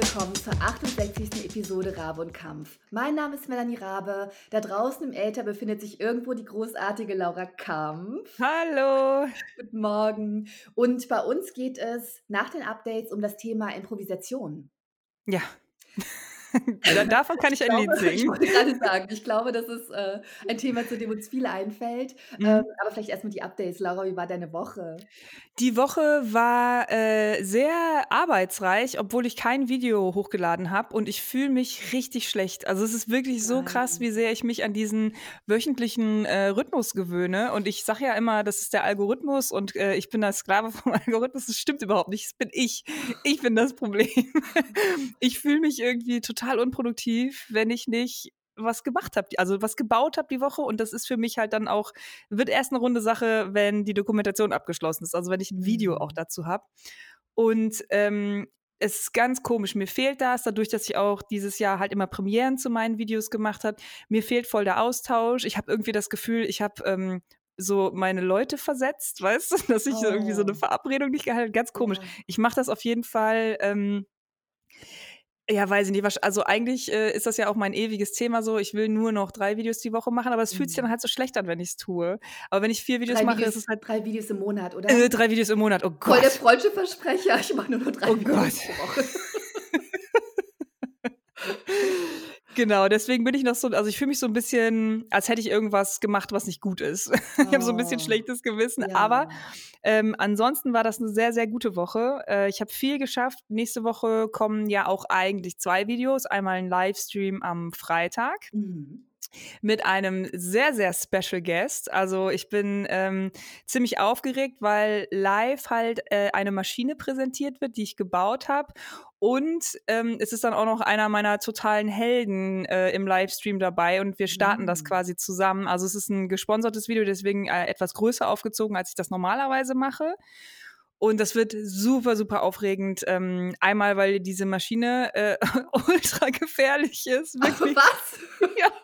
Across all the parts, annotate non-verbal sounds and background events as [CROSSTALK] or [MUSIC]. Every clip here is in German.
willkommen zur 68. Episode Rabe und Kampf. Mein Name ist Melanie Rabe. Da draußen im Äther befindet sich irgendwo die großartige Laura Kampf. Hallo. Guten Morgen. Und bei uns geht es nach den Updates um das Thema Improvisation. Ja. Davon kann ich, ich ein glaube, [LAUGHS] Lied singen. Ich wollte gerade sagen, ich glaube, das ist äh, ein Thema, zu dem uns viel einfällt. Mhm. Ähm, aber vielleicht erstmal die Updates. Laura, wie war deine Woche? Die Woche war äh, sehr arbeitsreich, obwohl ich kein Video hochgeladen habe und ich fühle mich richtig schlecht. Also es ist wirklich so krass, wie sehr ich mich an diesen wöchentlichen äh, Rhythmus gewöhne. Und ich sage ja immer, das ist der Algorithmus und äh, ich bin der Sklave [LAUGHS] vom Algorithmus. Das stimmt überhaupt nicht. Das bin ich. Ich bin das Problem. [LAUGHS] ich fühle mich irgendwie total total unproduktiv, wenn ich nicht was gemacht habe, also was gebaut habe die Woche und das ist für mich halt dann auch, wird erst eine runde Sache, wenn die Dokumentation abgeschlossen ist, also wenn ich ein Video auch mhm. dazu habe. Und ähm, es ist ganz komisch, mir fehlt das, dadurch, dass ich auch dieses Jahr halt immer Premieren zu meinen Videos gemacht habe. Mir fehlt voll der Austausch. Ich habe irgendwie das Gefühl, ich habe ähm, so meine Leute versetzt, [LAUGHS] weißt du, dass ich oh. irgendwie so eine oh. Verabredung nicht gehalten Ganz komisch. Ich mache das auf jeden Fall. Ähm, ja, weiß ich nicht. Also eigentlich äh, ist das ja auch mein ewiges Thema so. Ich will nur noch drei Videos die Woche machen, aber es fühlt sich mhm. dann halt so schlecht an, wenn ich es tue. Aber wenn ich vier Videos drei mache, Videos, ist es halt. Drei Videos im Monat, oder? Äh, drei Videos im Monat, oh Gott. Voll der freudsche Versprecher. Ich mache nur noch drei oh Videos Gott. pro Woche. Genau, deswegen bin ich noch so, also ich fühle mich so ein bisschen, als hätte ich irgendwas gemacht, was nicht gut ist. Oh. [LAUGHS] ich habe so ein bisschen oh. schlechtes Gewissen, ja. aber ähm, ansonsten war das eine sehr, sehr gute Woche. Äh, ich habe viel geschafft. Nächste Woche kommen ja auch eigentlich zwei Videos. Einmal ein Livestream am Freitag. Mhm mit einem sehr, sehr special Guest. Also ich bin ähm, ziemlich aufgeregt, weil live halt äh, eine Maschine präsentiert wird, die ich gebaut habe. Und ähm, es ist dann auch noch einer meiner totalen Helden äh, im Livestream dabei und wir starten mhm. das quasi zusammen. Also es ist ein gesponsertes Video, deswegen äh, etwas größer aufgezogen, als ich das normalerweise mache. Und das wird super, super aufregend. Ähm, einmal, weil diese Maschine äh, [LAUGHS] ultra gefährlich ist. [LAUGHS] Wirklich. Was? ja. [LAUGHS]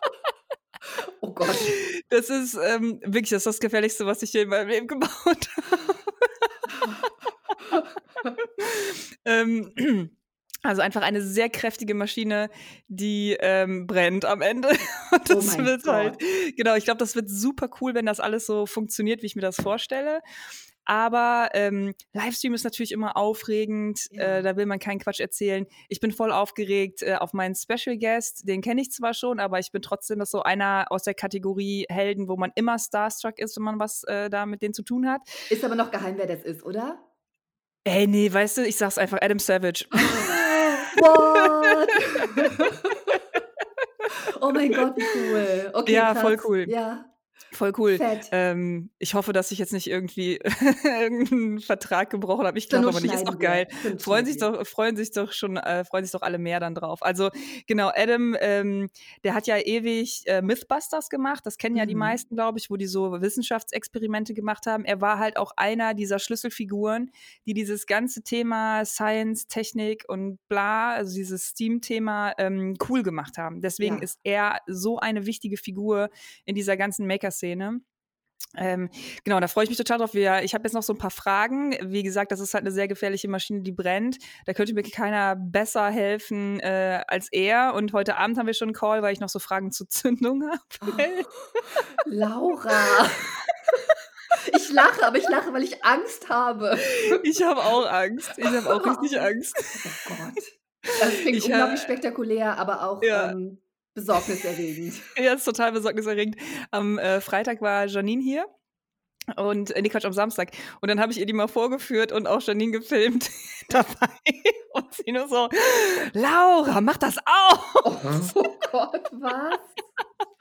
Oh Gott. Das ist ähm, wirklich das, ist das Gefährlichste, was ich hier in meinem Leben gebaut habe. ähm, also einfach eine sehr kräftige Maschine, die ähm, brennt am Ende. [LAUGHS] Und das oh wird halt Gott. halt, genau, ich glaube, das wird super cool, wenn das alles so funktioniert, wie ich mir das vorstelle. Aber ähm, Livestream ist natürlich immer aufregend, ja. äh, da will man keinen Quatsch erzählen. Ich bin voll aufgeregt äh, auf meinen Special Guest, den kenne ich zwar schon, aber ich bin trotzdem das so einer aus der Kategorie Helden, wo man immer starstruck ist, wenn man was äh, da mit denen zu tun hat. Ist aber noch geheim, wer das ist, oder? Ey, nee, weißt du, ich sag's einfach, Adam Savage. What? [LAUGHS] oh mein Gott, wie cool. Okay, ja, krass. voll cool. Ja. Voll cool. Ähm, ich hoffe, dass ich jetzt nicht irgendwie [LAUGHS] irgendeinen Vertrag gebrochen habe. Ich glaube aber nicht. Ist doch geil. Freuen sich doch, freuen sich doch schon, äh, freuen sich doch alle mehr dann drauf. Also genau, Adam, ähm, der hat ja ewig äh, Mythbusters gemacht. Das kennen ja mhm. die meisten, glaube ich, wo die so Wissenschaftsexperimente gemacht haben. Er war halt auch einer dieser Schlüsselfiguren, die dieses ganze Thema Science, Technik und bla, also dieses Steam-Thema ähm, cool gemacht haben. Deswegen ja. ist er so eine wichtige Figur in dieser ganzen Maker-Szene Szene. Ähm, genau, da freue ich mich total drauf. Wir, ich habe jetzt noch so ein paar Fragen. Wie gesagt, das ist halt eine sehr gefährliche Maschine, die brennt. Da könnte mir keiner besser helfen äh, als er. Und heute Abend haben wir schon einen Call, weil ich noch so Fragen zur Zündung [LAUGHS] habe. Oh, [LAUGHS] Laura! Ich lache, aber ich lache, weil ich Angst habe. Ich habe auch Angst. Ich habe auch richtig [LAUGHS] Angst. Oh Gott. Das klingt ich unglaublich spektakulär, aber auch ja. ähm, Besorgniserregend. ja, ist total besorgniserregend. Am äh, Freitag war Janine hier. Und, äh, nee, Quatsch, am Samstag. Und dann habe ich ihr die mal vorgeführt und auch Janine gefilmt [LAUGHS] dabei. Und sie nur so, Laura, mach das auch! Oh, oh Gott, was?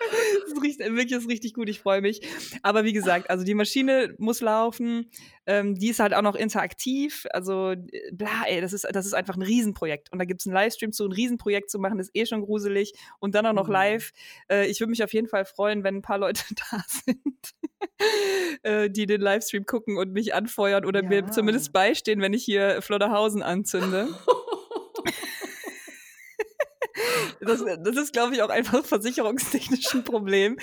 [LAUGHS] das riecht wirklich ist richtig gut, ich freue mich. Aber wie gesagt, also die Maschine muss laufen, ähm, die ist halt auch noch interaktiv. Also, äh, bla, ey, das ist, das ist einfach ein Riesenprojekt. Und da gibt es einen Livestream zu, ein Riesenprojekt zu machen, ist eh schon gruselig. Und dann auch noch mhm. live. Äh, ich würde mich auf jeden Fall freuen, wenn ein paar Leute [LAUGHS] da sind, äh, die den Livestream gucken und mich anfeuern oder ja. mir zumindest beistehen, wenn ich hier Flodderhausen anzünde. [LAUGHS] Das, das ist, glaube ich, auch einfach versicherungstechnisch ein Problem.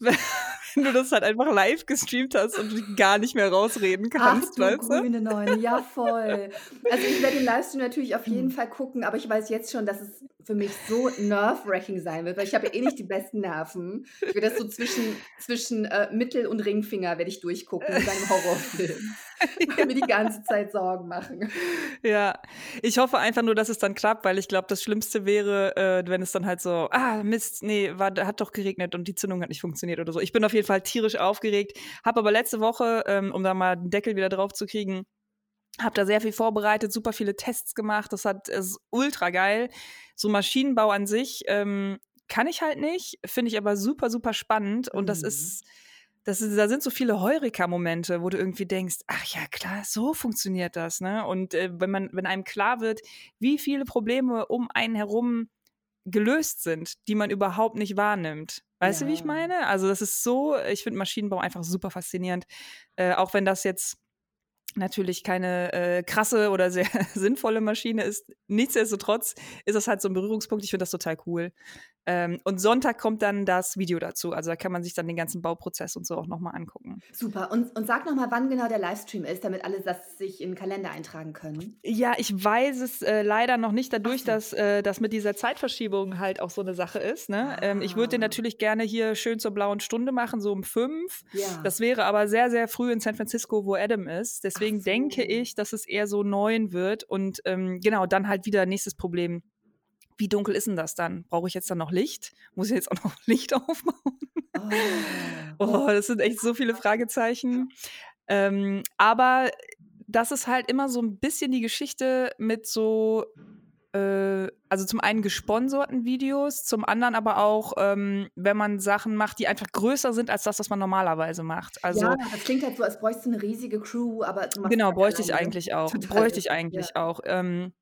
[LAUGHS] wenn du das halt einfach live gestreamt hast und gar nicht mehr rausreden kannst, Ach du weißt grüne Neune, ja voll. [LAUGHS] Also ich werde den Livestream natürlich auf jeden. Fall gucken, aber ich weiß jetzt schon, dass es für mich so nerve-wracking sein wird, weil ich habe ja eh nicht die besten Nerven. Ich werde das so zwischen, zwischen äh, Mittel- und Ringfinger werde ich durchgucken in seinem Horrorfilm. Ja. [LAUGHS] mir die ganze Zeit Sorgen machen. Ja, ich hoffe einfach nur, dass es dann klappt, weil ich glaube, das Schlimmste wäre, äh, wenn es dann halt so, ah, Mist, nee, war, hat doch geregnet und die Zündung hat nicht funktioniert oder so. Ich bin auf jeden Fall tierisch aufgeregt, habe aber letzte Woche, ähm, um da mal den Deckel wieder drauf zu kriegen, habe da sehr viel vorbereitet, super viele Tests gemacht. Das hat ist ultra geil. So Maschinenbau an sich ähm, kann ich halt nicht, finde ich aber super, super spannend. Und das ist, mhm. Das ist, da sind so viele Heureka-Momente, wo du irgendwie denkst, ach ja, klar, so funktioniert das, ne? Und äh, wenn man, wenn einem klar wird, wie viele Probleme um einen herum gelöst sind, die man überhaupt nicht wahrnimmt. Weißt ja. du, wie ich meine? Also, das ist so, ich finde Maschinenbau einfach super faszinierend. Äh, auch wenn das jetzt natürlich keine äh, krasse oder sehr [LAUGHS] sinnvolle Maschine ist. Nichtsdestotrotz ist das halt so ein Berührungspunkt. Ich finde das total cool. Ähm, und Sonntag kommt dann das Video dazu. Also da kann man sich dann den ganzen Bauprozess und so auch nochmal angucken. Super. Und, und sag nochmal, wann genau der Livestream ist, damit alle das sich in den Kalender eintragen können. Ja, ich weiß es äh, leider noch nicht, dadurch, so. dass äh, das mit dieser Zeitverschiebung halt auch so eine Sache ist. Ne? Ah. Ähm, ich würde den ah. natürlich gerne hier schön zur blauen Stunde machen, so um fünf. Ja. Das wäre aber sehr, sehr früh in San Francisco, wo Adam ist. Deswegen so. denke ich, dass es eher so neun wird. Und ähm, genau, dann halt wieder nächstes Problem wie dunkel ist denn das dann? Brauche ich jetzt dann noch Licht? Muss ich jetzt auch noch [LAUGHS] Licht aufbauen? Oh, oh das sind echt so viele Fragezeichen. Ähm, aber das ist halt immer so ein bisschen die Geschichte mit so, äh, also zum einen gesponserten Videos, zum anderen aber auch, ähm, wenn man Sachen macht, die einfach größer sind als das, was man normalerweise macht. Also, ja, das klingt halt so, als bräuchte du eine riesige Crew, aber Genau, bräuchte ich eigentlich auch. Bräuchte ich eigentlich ja. auch. Ähm,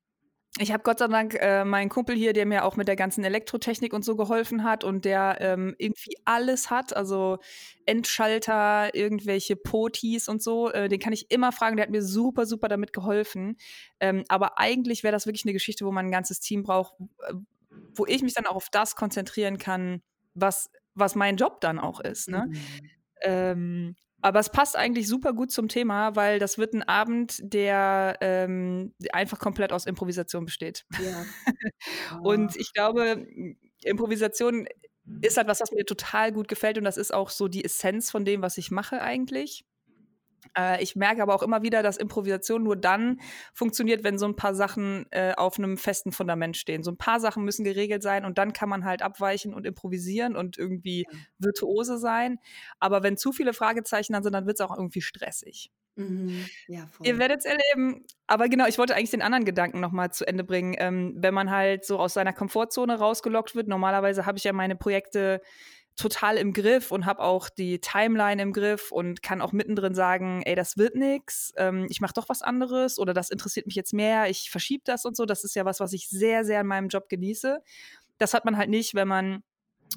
ich habe Gott sei Dank äh, meinen Kumpel hier, der mir auch mit der ganzen Elektrotechnik und so geholfen hat und der ähm, irgendwie alles hat, also Endschalter, irgendwelche Potis und so, äh, den kann ich immer fragen, der hat mir super, super damit geholfen. Ähm, aber eigentlich wäre das wirklich eine Geschichte, wo man ein ganzes Team braucht, äh, wo ich mich dann auch auf das konzentrieren kann, was, was mein Job dann auch ist. Ne? Mhm. Ähm, aber es passt eigentlich super gut zum Thema, weil das wird ein Abend, der ähm, einfach komplett aus Improvisation besteht. Ja. [LAUGHS] und ich glaube, Improvisation ist halt was, was mir total gut gefällt und das ist auch so die Essenz von dem, was ich mache eigentlich. Äh, ich merke aber auch immer wieder, dass Improvisation nur dann funktioniert, wenn so ein paar Sachen äh, auf einem festen Fundament stehen. So ein paar Sachen müssen geregelt sein und dann kann man halt abweichen und improvisieren und irgendwie virtuose sein. Aber wenn zu viele Fragezeichen dann sind, dann wird es auch irgendwie stressig. Mhm. Ja, Ihr werdet es erleben. Aber genau, ich wollte eigentlich den anderen Gedanken nochmal zu Ende bringen. Ähm, wenn man halt so aus seiner Komfortzone rausgelockt wird, normalerweise habe ich ja meine Projekte total im Griff und habe auch die Timeline im Griff und kann auch mittendrin sagen, ey, das wird nix, ähm, ich mache doch was anderes oder das interessiert mich jetzt mehr, ich verschiebe das und so. Das ist ja was, was ich sehr, sehr in meinem Job genieße. Das hat man halt nicht, wenn man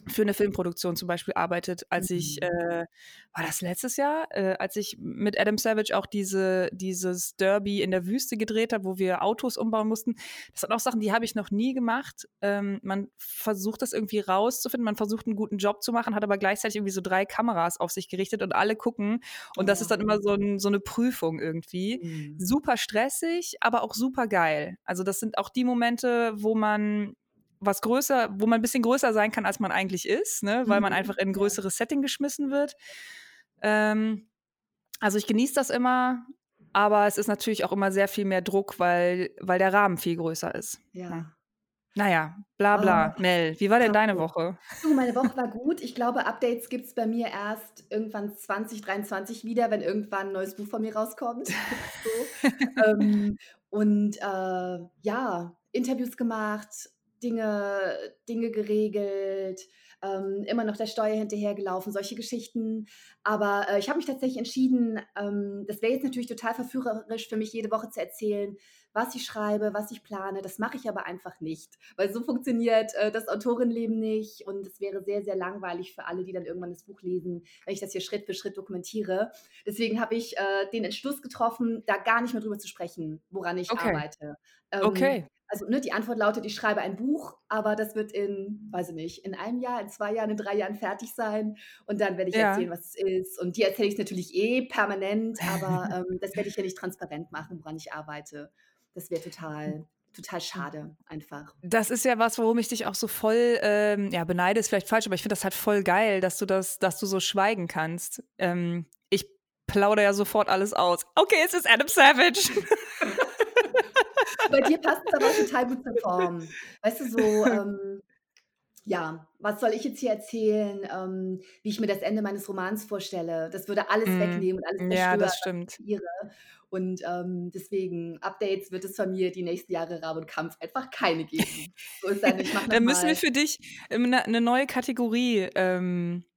für eine Filmproduktion zum Beispiel arbeitet, als mhm. ich, äh, war das letztes Jahr, äh, als ich mit Adam Savage auch diese, dieses Derby in der Wüste gedreht habe, wo wir Autos umbauen mussten. Das sind auch Sachen, die habe ich noch nie gemacht. Ähm, man versucht das irgendwie rauszufinden, man versucht einen guten Job zu machen, hat aber gleichzeitig irgendwie so drei Kameras auf sich gerichtet und alle gucken. Und oh. das ist dann immer so, ein, so eine Prüfung irgendwie. Mhm. Super stressig, aber auch super geil. Also das sind auch die Momente, wo man was größer, wo man ein bisschen größer sein kann, als man eigentlich ist, ne? weil man mhm. einfach in ein größeres Setting geschmissen wird. Ähm, also ich genieße das immer, aber es ist natürlich auch immer sehr viel mehr Druck, weil, weil der Rahmen viel größer ist. Ja. Naja, bla bla. Oh. Mel, wie war denn deine Woche? Du, meine Woche war gut. Ich glaube, Updates gibt es bei mir erst irgendwann 2023 wieder, wenn irgendwann ein neues Buch von mir rauskommt. [LAUGHS] so. ähm, und äh, ja, Interviews gemacht, Dinge, Dinge geregelt, ähm, immer noch der Steuer hinterhergelaufen, solche Geschichten. Aber äh, ich habe mich tatsächlich entschieden, ähm, das wäre jetzt natürlich total verführerisch für mich, jede Woche zu erzählen, was ich schreibe, was ich plane. Das mache ich aber einfach nicht, weil so funktioniert äh, das Autorenleben nicht und es wäre sehr, sehr langweilig für alle, die dann irgendwann das Buch lesen, wenn ich das hier Schritt für Schritt dokumentiere. Deswegen habe ich äh, den Entschluss getroffen, da gar nicht mehr drüber zu sprechen, woran ich okay. arbeite. Ähm, okay. Also ne, die Antwort lautet, ich schreibe ein Buch, aber das wird in, weiß ich nicht, in einem Jahr, in zwei Jahren, in drei Jahren fertig sein. Und dann werde ich Ja. erzählen, was es ist. Und dir erzähle ich natürlich eh permanent, aber [LAUGHS] ähm, das werde ich ja nicht transparent machen, woran ich arbeite. Das wäre total, total schade, einfach. Das ist ja was, worum ich dich auch so voll, ähm, ja, beneide ist vielleicht falsch, aber ich finde das halt voll geil, dass du das, dass du so schweigen kannst. Ähm, ich plaudere ja sofort alles aus. Okay, es ist Adam Savage. [LAUGHS] Bei dir passt es aber total gut zur Form. Weißt du, so, ähm, ja, was soll ich jetzt hier erzählen, ähm, wie ich mir das Ende meines Romans vorstelle? Das würde alles Mm, wegnehmen und alles zerstören, Ja, das stimmt. Und ähm, deswegen, Updates wird es von mir die nächsten Jahre Rabe und Kampf einfach keine geben. So ist dann, ich Dann müssen wir für dich eine ne neue Kategorie ähm, äh, äh,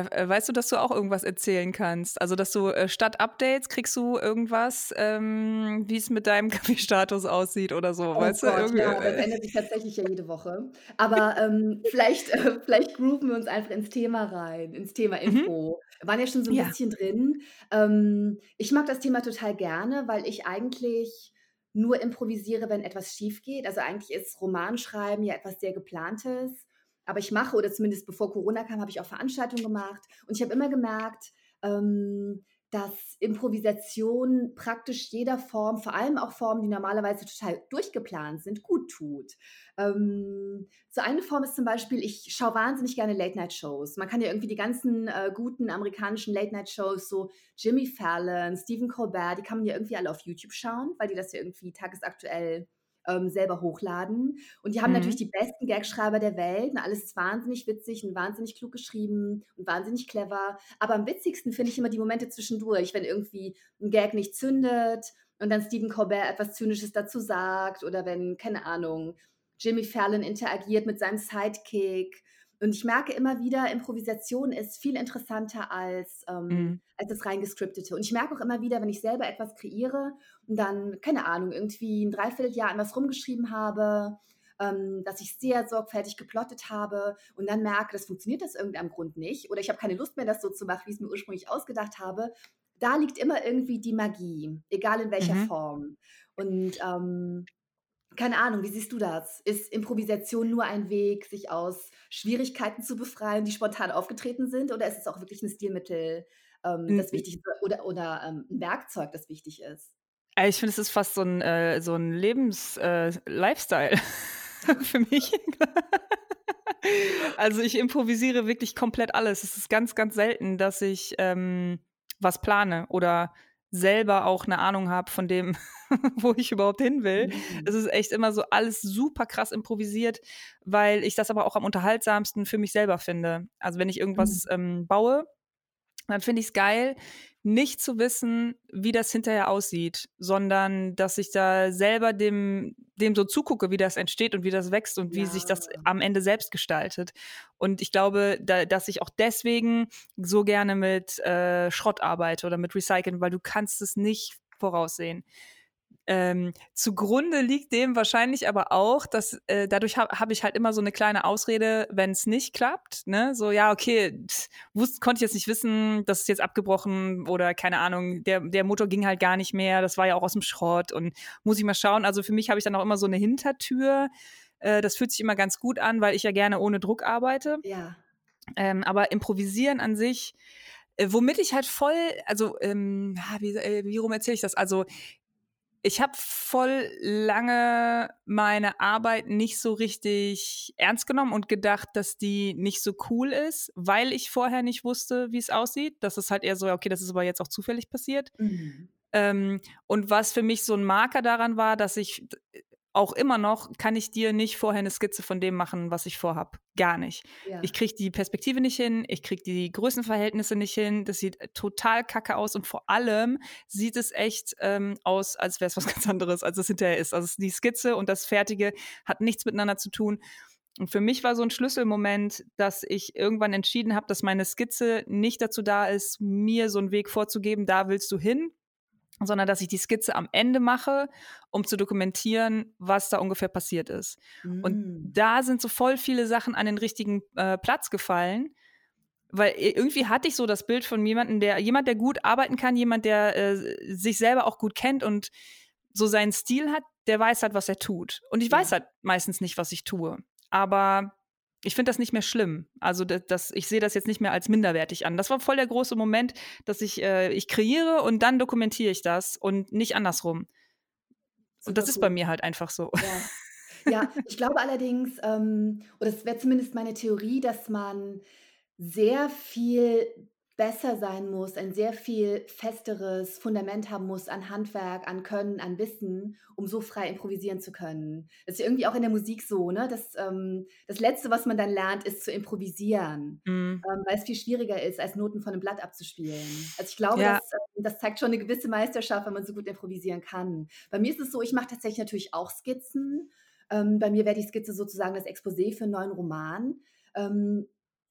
weißt du, dass du auch irgendwas erzählen kannst? Also, dass du äh, statt Updates kriegst du irgendwas, ähm, wie es mit deinem [LAUGHS] Kaffeestatus aussieht oder so, Oh weißt du? Gott, Irgendwie, ja, das äh, ändert sich tatsächlich ja jede Woche. Aber ähm, [LAUGHS] vielleicht, äh, vielleicht grooven wir uns einfach ins Thema rein, ins Thema mhm. Info. Wir waren ja schon so ein Ja. bisschen drin. Ähm, ich mag das Thema total gerne, weil ich eigentlich nur improvisiere, wenn etwas schief geht. Also eigentlich ist Romanschreiben ja etwas sehr geplantes. Aber ich mache, oder zumindest bevor Corona kam, habe ich auch Veranstaltungen gemacht. Und ich habe immer gemerkt, ähm, dass Improvisation praktisch jeder Form, vor allem auch Formen, die normalerweise total durchgeplant sind, gut tut. Ähm, so eine Form ist zum Beispiel, ich schaue wahnsinnig gerne Late-Night-Shows. Man kann ja irgendwie die ganzen äh, guten amerikanischen Late-Night-Shows, so Jimmy Fallon, Stephen Colbert, die kann man ja irgendwie alle auf YouTube schauen, weil die das ja irgendwie tagesaktuell ähm, selber hochladen. Und die haben natürlich Mhm. die besten Gagschreiber der Welt. Und alles ist wahnsinnig witzig und wahnsinnig klug geschrieben und wahnsinnig clever. Aber am witzigsten finde ich immer die Momente zwischendurch, wenn irgendwie ein Gag nicht zündet und dann Stephen Colbert etwas Zynisches dazu sagt oder wenn, keine Ahnung, Jimmy Fallon interagiert mit seinem Sidekick. Und ich merke immer wieder, Improvisation ist viel interessanter als, ähm, Mhm. als das rein gescriptete. Und ich merke auch immer wieder, wenn ich selber etwas kreiere und dann, keine Ahnung, irgendwie ein Dreivierteljahr an was rumgeschrieben habe, ähm, dass ich sehr sorgfältig geplottet habe und dann merke, das funktioniert aus irgendeinem Grund nicht oder ich habe keine Lust mehr, das so zu machen, wie ich es mir ursprünglich ausgedacht habe, da liegt immer irgendwie die Magie, egal in welcher Mhm. Form. Und ähm, keine Ahnung, wie siehst du das? Ist Improvisation nur ein Weg, sich aus Schwierigkeiten zu befreien, die spontan aufgetreten sind, oder ist es auch wirklich ein Stilmittel, ähm, N- das wichtig ist oder, oder ähm, ein Werkzeug, das wichtig ist? Äh, Ich finde, es ist fast so ein, äh, so ein Lebens-Lifestyle [LAUGHS] für mich. [LAUGHS] Also ich improvisiere wirklich komplett alles. Es ist ganz, ganz selten, dass ich ähm, was plane oder selber auch eine Ahnung habe von dem, [LAUGHS] wo ich überhaupt hin will. Mhm. Es ist echt immer so alles super krass improvisiert, weil ich das aber auch am unterhaltsamsten für mich selber finde. Also wenn ich irgendwas ähm, baue, dann finde ich es geil, nicht zu wissen, wie das hinterher aussieht, sondern dass ich da selber dem, dem so zugucke, wie das entsteht und wie das wächst und wie sich das Ja. am Ende selbst gestaltet. Und ich glaube, da, dass ich auch deswegen so gerne mit äh, Schrott arbeite oder mit Recyceln, weil du kannst es nicht voraussehen. Ähm, zugrunde liegt dem wahrscheinlich aber auch, dass äh, dadurch habe hab ich halt immer so eine kleine Ausrede, wenn es nicht klappt. Ne? So, ja, okay, pff, wusste, konnte ich jetzt nicht wissen, das ist jetzt abgebrochen oder keine Ahnung, der, der Motor ging halt gar nicht mehr, das war ja auch aus dem Schrott und muss ich mal schauen. Also für mich habe ich dann auch immer so eine Hintertür. Äh, das fühlt sich immer ganz gut an, weil ich ja gerne ohne Druck arbeite. Ja. Ähm, aber improvisieren an sich, äh, womit ich halt voll, also, ähm, wie, äh, wie rum erzähle ich das? Also, ich habe voll lange meine Arbeit nicht so richtig ernst genommen und gedacht, dass die nicht so cool ist, weil ich vorher nicht wusste, wie es aussieht. Das ist halt eher so, okay, das ist aber jetzt auch zufällig passiert. Mhm. Ähm, und was für mich so ein Marker daran war, dass ich auch immer noch, kann ich dir nicht vorher eine Skizze von dem machen, was ich vorhab. Gar nicht. Ja. Ich kriege die Perspektive nicht hin, ich kriege die Größenverhältnisse nicht hin. Das sieht total kacke aus und vor allem sieht es echt ähm, aus, als wäre es was [LAUGHS] ganz anderes, als es hinterher ist. Also die Skizze und das Fertige hat nichts miteinander zu tun. Und für mich war so ein Schlüsselmoment, dass ich irgendwann entschieden habe, dass meine Skizze nicht dazu da ist, mir so einen Weg vorzugeben, da willst du hin, sondern dass ich die Skizze am Ende mache, um zu dokumentieren, was da ungefähr passiert ist. Und Mhm. da sind so voll viele Sachen an den richtigen äh, Platz gefallen, weil irgendwie hatte ich so das Bild von jemandem, der jemand, der gut arbeiten kann, jemand, der äh, sich selber auch gut kennt und so seinen Stil hat, der weiß halt, was er tut. Und ich ja. weiß halt meistens nicht, was ich tue. Aber ich finde das nicht mehr schlimm. Also das, das ich sehe das jetzt nicht mehr als minderwertig an. Das war voll der große Moment, dass ich, äh, ich kreiere und dann dokumentiere ich das und nicht andersrum. Und das ist bei mir halt einfach so. Ja, ja ich glaube allerdings, ähm, oder es wäre zumindest meine Theorie, dass man sehr viel besser sein muss, ein sehr viel festeres Fundament haben muss an Handwerk, an Können, an Wissen, um so frei improvisieren zu können. Das ist ja irgendwie auch in der Musik so, ne? Das, ähm, das Letzte, was man dann lernt, ist zu improvisieren, mhm. ähm, weil es viel schwieriger ist, als Noten von einem Blatt abzuspielen. Also ich glaube, ja. das, äh, das zeigt schon eine gewisse Meisterschaft, wenn man so gut improvisieren kann. Bei mir ist es so, ich mache tatsächlich natürlich auch Skizzen. Ähm, bei mir wäre die Skizze sozusagen das Exposé für einen neuen Roman.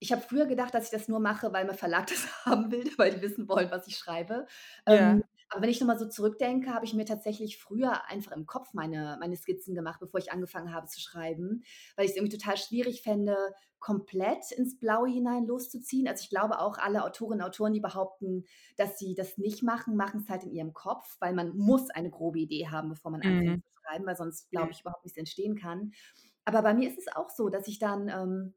Ich habe früher gedacht, dass ich das nur mache, weil mein Verlag [LAUGHS] das haben will, weil die wissen wollen, was ich schreibe. Ja. Ähm, aber wenn ich nochmal so zurückdenke, habe ich mir tatsächlich früher einfach im Kopf meine, meine Skizzen gemacht, bevor ich angefangen habe zu schreiben, weil ich es irgendwie total schwierig fände, komplett ins Blaue hinein loszuziehen. Also ich glaube auch alle Autorinnen und Autoren, die behaupten, dass sie das nicht machen, machen es halt in ihrem Kopf, weil man muss eine grobe Idee haben, bevor man anfängt mhm. zu schreiben, weil sonst, glaube ich, überhaupt nichts entstehen kann. Aber bei mir ist es auch so, dass ich dann... Ähm,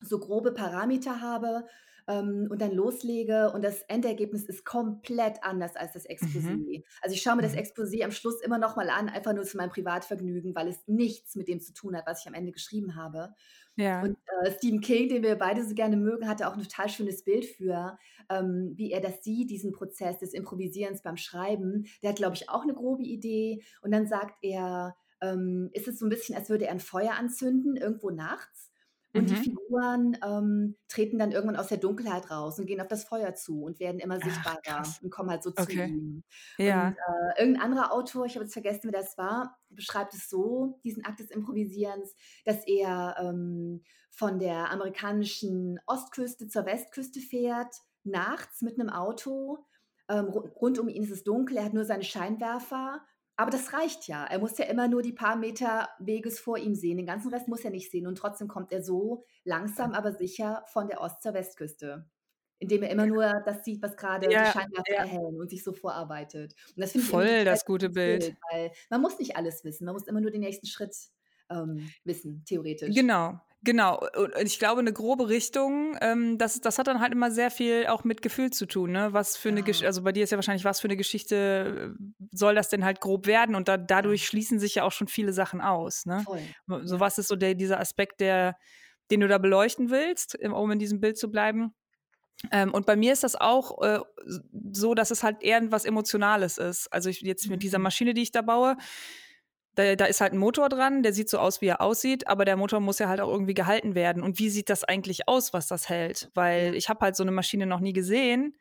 so grobe Parameter habe ähm, und dann loslege und das Endergebnis ist komplett anders als das Exposé. Mhm. Also ich schaue mir das mhm. Exposé am Schluss immer noch mal an, einfach nur zu meinem Privatvergnügen, weil es nichts mit dem zu tun hat, was ich am Ende geschrieben habe. Ja. Und äh, Stephen King, den wir beide so gerne mögen, hatte auch ein total schönes Bild für, ähm, wie er das sieht, diesen Prozess des Improvisierens beim Schreiben. Der hat, glaube ich, auch eine grobe Idee und dann sagt er, ähm, ist es so ein bisschen, als würde er ein Feuer anzünden, irgendwo nachts. Und die mhm. Figuren ähm, treten dann irgendwann aus der Dunkelheit raus und gehen auf das Feuer zu und werden immer sichtbarer Ach, und kommen halt so zu ihm. Ja. Und äh, irgendein anderer Autor, ich habe jetzt vergessen, wer das war, beschreibt es so, diesen Akt des Improvisierens, dass er ähm, von der amerikanischen Ostküste zur Westküste fährt, nachts mit einem Auto. Ähm, rund um ihn ist es dunkel, er hat nur seine Scheinwerfer aber das reicht ja. Er muss ja immer nur die paar Meter Weges vor ihm sehen. Den ganzen Rest muss er nicht sehen. Und trotzdem kommt er so langsam, aber sicher von der Ost- zur Westküste. Indem er immer nur das sieht, was gerade ja, die Scheinwerfer ja. erhellen und sich so vorarbeitet. Und das finde ich voll das gute Bild. Bild. Weil man muss nicht alles wissen. Man muss immer nur den nächsten Schritt ähm, wissen, theoretisch. Genau, Genau, und ich glaube, eine grobe Richtung, ähm, das, das hat dann halt immer sehr viel auch mit Gefühl zu tun, ne? Was für eine Geschichte, also bei dir ist ja wahrscheinlich, was für eine Geschichte äh, soll das denn halt grob werden? Und da, dadurch schließen sich ja auch schon viele Sachen aus, ne? Voll. So was ist so der, dieser Aspekt, der, den du da beleuchten willst, um in diesem Bild zu bleiben? Ähm, und bei mir ist das auch äh, so, dass es halt eher was Emotionales ist. Also ich, jetzt mit dieser mhm. Maschine, die ich da baue, da, da, ist halt ein Motor dran, der sieht so aus, wie er aussieht, aber der Motor muss ja halt auch irgendwie gehalten werden. Und wie sieht das eigentlich aus, was das hält? Weil ich habe halt so eine Maschine noch nie gesehen.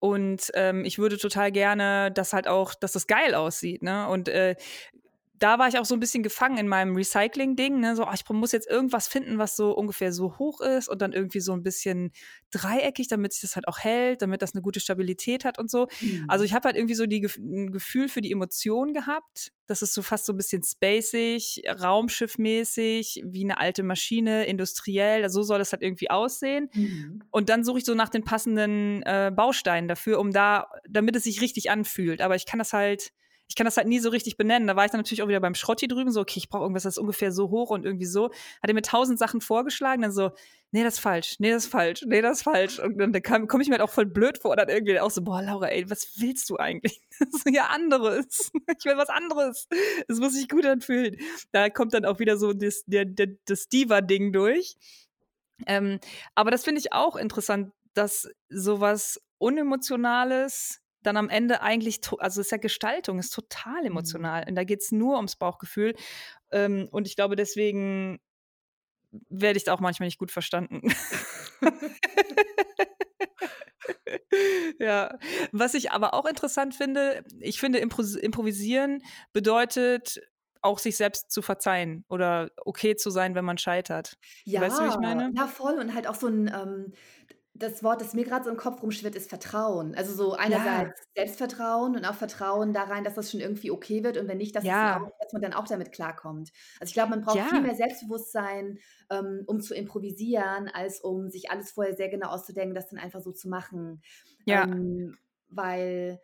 Und ähm, ich würde total gerne, dass halt auch, dass das geil aussieht, ne? Und äh, da war ich auch so ein bisschen gefangen in meinem Recycling-Ding. Ne? So, ach, ich muss jetzt irgendwas finden, was so ungefähr so hoch ist und dann irgendwie so ein bisschen dreieckig, damit sich das halt auch hält, damit das eine gute Stabilität hat und so. Mhm. Also ich habe halt irgendwie so die, ein Gefühl für die Emotionen gehabt. Das ist so fast so ein bisschen spacig, raumschiffmäßig, wie eine alte Maschine, industriell. So soll das halt irgendwie aussehen. Mhm. Und dann suche ich so nach den passenden äh, Bausteinen dafür, um da, damit es sich richtig anfühlt. Aber ich kann das halt ich kann das halt nie so richtig benennen. Da war ich dann natürlich auch wieder beim Schrotti drüben, so, okay, ich brauche irgendwas, das ist ungefähr so hoch und irgendwie so. Hat er mir tausend Sachen vorgeschlagen, dann so, nee, das ist falsch, nee, das ist falsch, nee, das ist falsch. Und dann, komme ich mir halt auch voll blöd vor und dann irgendwie auch so, boah, Laura, ey, was willst du eigentlich? [LAUGHS] Das ist ja anderes. [LAUGHS] Ich will was anderes. Das muss sich gut anfühlen. Da kommt dann auch wieder so das, der, der, das Diva-Ding durch. Ähm, aber das finde ich auch interessant, dass sowas Unemotionales dann am Ende eigentlich, also es ist ja Gestaltung, ist total mhm. emotional. Und da geht es nur ums Bauchgefühl. Ähm, und ich glaube, deswegen werde ich da auch manchmal nicht gut verstanden. [LAUGHS] ja, was ich aber auch interessant finde, ich finde, Improvisieren bedeutet auch sich selbst zu verzeihen oder okay zu sein, wenn man scheitert. Ja, weißt du, wie ich meine? Ja, voll. Und halt auch so ein, ähm, das Wort, das mir gerade so im Kopf rumschwirrt, ist Vertrauen. Also so einerseits ja. Selbstvertrauen und auch Vertrauen da rein, dass das schon irgendwie okay wird und wenn nicht, dass, ja. auch, dass man dann auch damit klarkommt. Also ich glaube, man braucht ja. viel mehr Selbstbewusstsein, ähm, um zu improvisieren, als um sich alles vorher sehr genau auszudenken, das dann einfach so zu machen. Ja. Ähm, weil